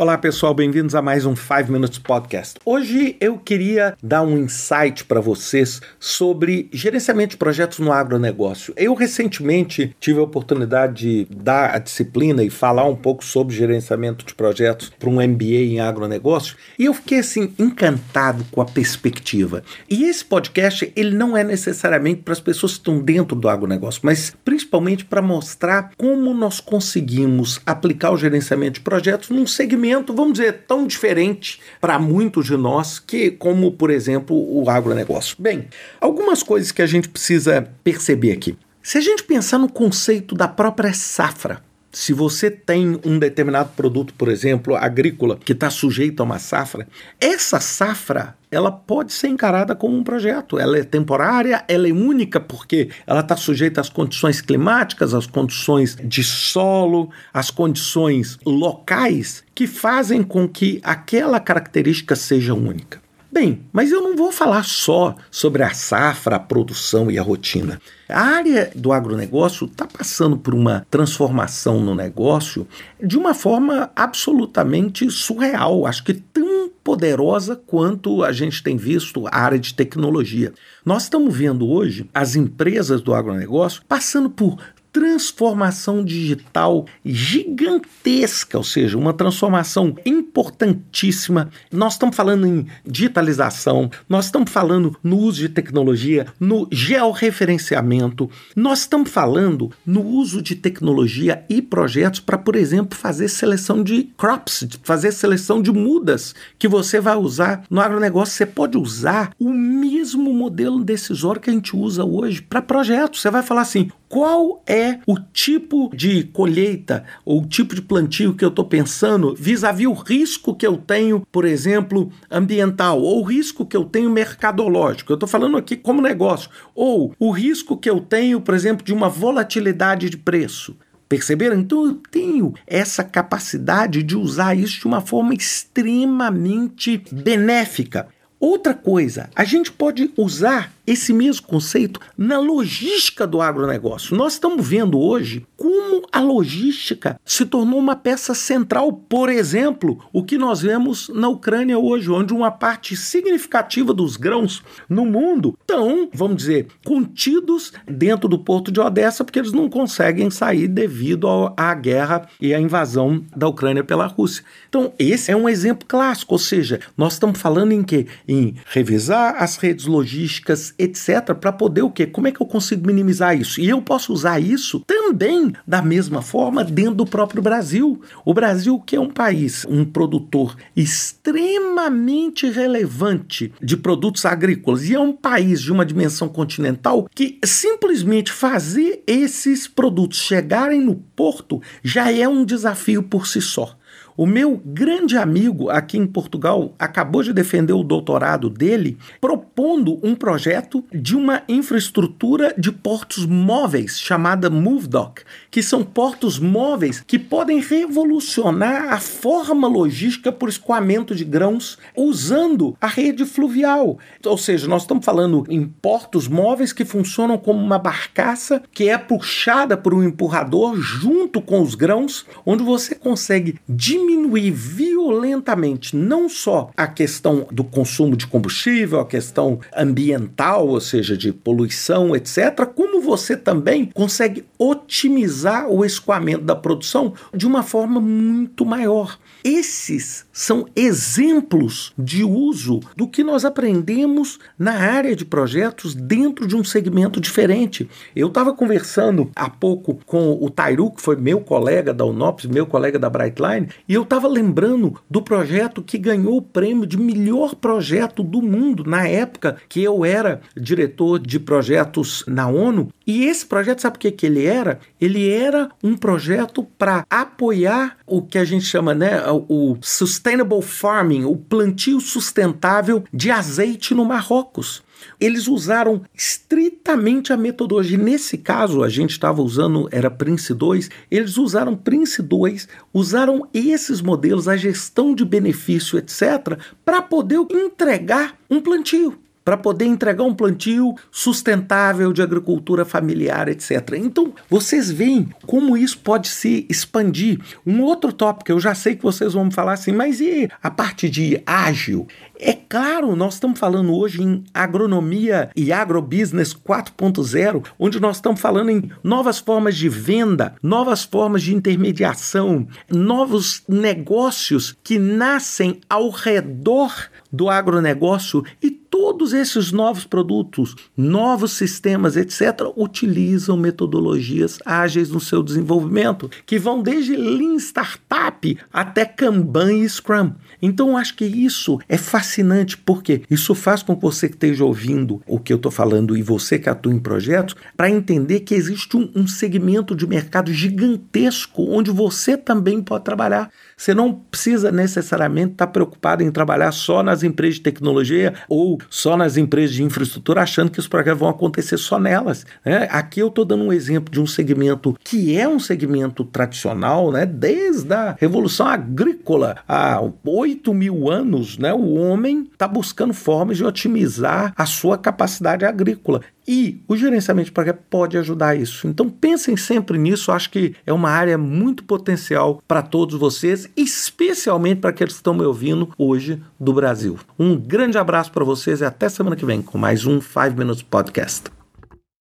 Olá pessoal, bem-vindos a mais um 5 Minutes Podcast. Hoje eu queria dar um insight para vocês sobre gerenciamento de projetos no agronegócio. Eu recentemente tive a oportunidade de dar a disciplina e falar um pouco sobre gerenciamento de projetos para um MBA em agronegócio e eu fiquei assim encantado com a perspectiva. E esse podcast ele não é necessariamente para as pessoas que estão dentro do agronegócio, mas principalmente para mostrar como nós conseguimos aplicar o gerenciamento de projetos num segmento vamos dizer, tão diferente para muitos de nós que, como, por exemplo, o agronegócio. Bem, algumas coisas que a gente precisa perceber aqui. Se a gente pensar no conceito da própria safra, se você tem um determinado produto, por exemplo, agrícola, que está sujeito a uma safra, essa safra ela pode ser encarada como um projeto. Ela é temporária, ela é única porque ela está sujeita às condições climáticas, às condições de solo, às condições locais que fazem com que aquela característica seja única. Bem, mas eu não vou falar só sobre a safra, a produção e a rotina. A área do agronegócio está passando por uma transformação no negócio de uma forma absolutamente surreal, acho que tão poderosa quanto a gente tem visto a área de tecnologia. Nós estamos vendo hoje as empresas do agronegócio passando por transformação digital gigantesca, ou seja, uma transformação importantíssima. Nós estamos falando em digitalização, nós estamos falando no uso de tecnologia, no georreferenciamento, nós estamos falando no uso de tecnologia e projetos para, por exemplo, fazer seleção de crops, fazer seleção de mudas que você vai usar no agronegócio. Você pode usar o mesmo modelo decisório que a gente usa hoje para projetos. Você vai falar assim: qual é o tipo de colheita ou o tipo de plantio que eu estou pensando vis-à-vis o risco que eu tenho, por exemplo, ambiental, ou o risco que eu tenho mercadológico. Eu estou falando aqui como negócio. Ou o risco que eu tenho, por exemplo, de uma volatilidade de preço. Perceberam? Então eu tenho essa capacidade de usar isso de uma forma extremamente benéfica. Outra coisa, a gente pode usar esse mesmo conceito na logística do agronegócio. Nós estamos vendo hoje como a logística se tornou uma peça central. Por exemplo, o que nós vemos na Ucrânia hoje, onde uma parte significativa dos grãos no mundo estão, vamos dizer, contidos dentro do porto de Odessa, porque eles não conseguem sair devido à guerra e à invasão da Ucrânia pela Rússia. Então, esse é um exemplo clássico, ou seja, nós estamos falando em quê? Em revisar as redes logísticas etc., para poder o quê? Como é que eu consigo minimizar isso? E eu posso usar isso também da mesma forma dentro do próprio Brasil. O Brasil, que é um país, um produtor extremamente relevante de produtos agrícolas, e é um país de uma dimensão continental que simplesmente fazer esses produtos chegarem no porto já é um desafio por si só. O meu grande amigo aqui em Portugal acabou de defender o doutorado dele propondo um projeto de uma infraestrutura de portos móveis chamada MoveDock, que são portos móveis que podem revolucionar a forma logística por escoamento de grãos usando a rede fluvial. Ou seja, nós estamos falando em portos móveis que funcionam como uma barcaça que é puxada por um empurrador junto com os grãos, onde você consegue diminuir diminuir violentamente não só a questão do consumo de combustível, a questão ambiental, ou seja, de poluição, etc., como você também consegue otimizar o escoamento da produção de uma forma muito maior. Esses são exemplos de uso do que nós aprendemos na área de projetos dentro de um segmento diferente. Eu estava conversando há pouco com o Tairu, que foi meu colega da Unops, meu colega da Brightline, e eu estava lembrando do projeto que ganhou o prêmio de melhor projeto do mundo na época que eu era diretor de projetos na ONU. E esse projeto, sabe o que, que ele era? Ele era um projeto para apoiar o que a gente chama, né, o sustainable farming, o plantio sustentável de azeite no Marrocos. Eles usaram estritamente a metodologia. Nesse caso, a gente estava usando, era Prince 2, eles usaram Prince 2, usaram esses modelos, a gestão de benefício, etc., para poder entregar um plantio para poder entregar um plantio sustentável de agricultura familiar, etc. Então, vocês veem como isso pode se expandir. Um outro tópico, eu já sei que vocês vão falar assim, mas e a parte de ágil? É claro, nós estamos falando hoje em agronomia e agrobusiness 4.0, onde nós estamos falando em novas formas de venda, novas formas de intermediação, novos negócios que nascem ao redor do agronegócio e todos esses novos produtos, novos sistemas, etc., utilizam metodologias ágeis no seu desenvolvimento, que vão desde Lean Startup até Kanban e Scrum. Então, acho que isso é fascinante, porque isso faz com que você que esteja ouvindo o que eu estou falando e você que atua em projetos, para entender que existe um, um segmento de mercado gigantesco onde você também pode trabalhar. Você não precisa necessariamente estar tá preocupado em trabalhar só nas empresas de tecnologia ou só nas empresas de infraestrutura, achando que os projetos vão acontecer só nelas. Né? Aqui eu estou dando um exemplo de um segmento que é um segmento tradicional, né? desde a Revolução Agrícola há 8 mil anos, né? o homem está buscando formas de otimizar a sua capacidade agrícola. E o gerenciamento de projeto pode ajudar isso. Então pensem sempre nisso, acho que é uma área muito potencial para todos vocês, especialmente para aqueles que estão me ouvindo hoje do Brasil. Um grande abraço para vocês e até semana que vem com mais um 5 Minutes Podcast.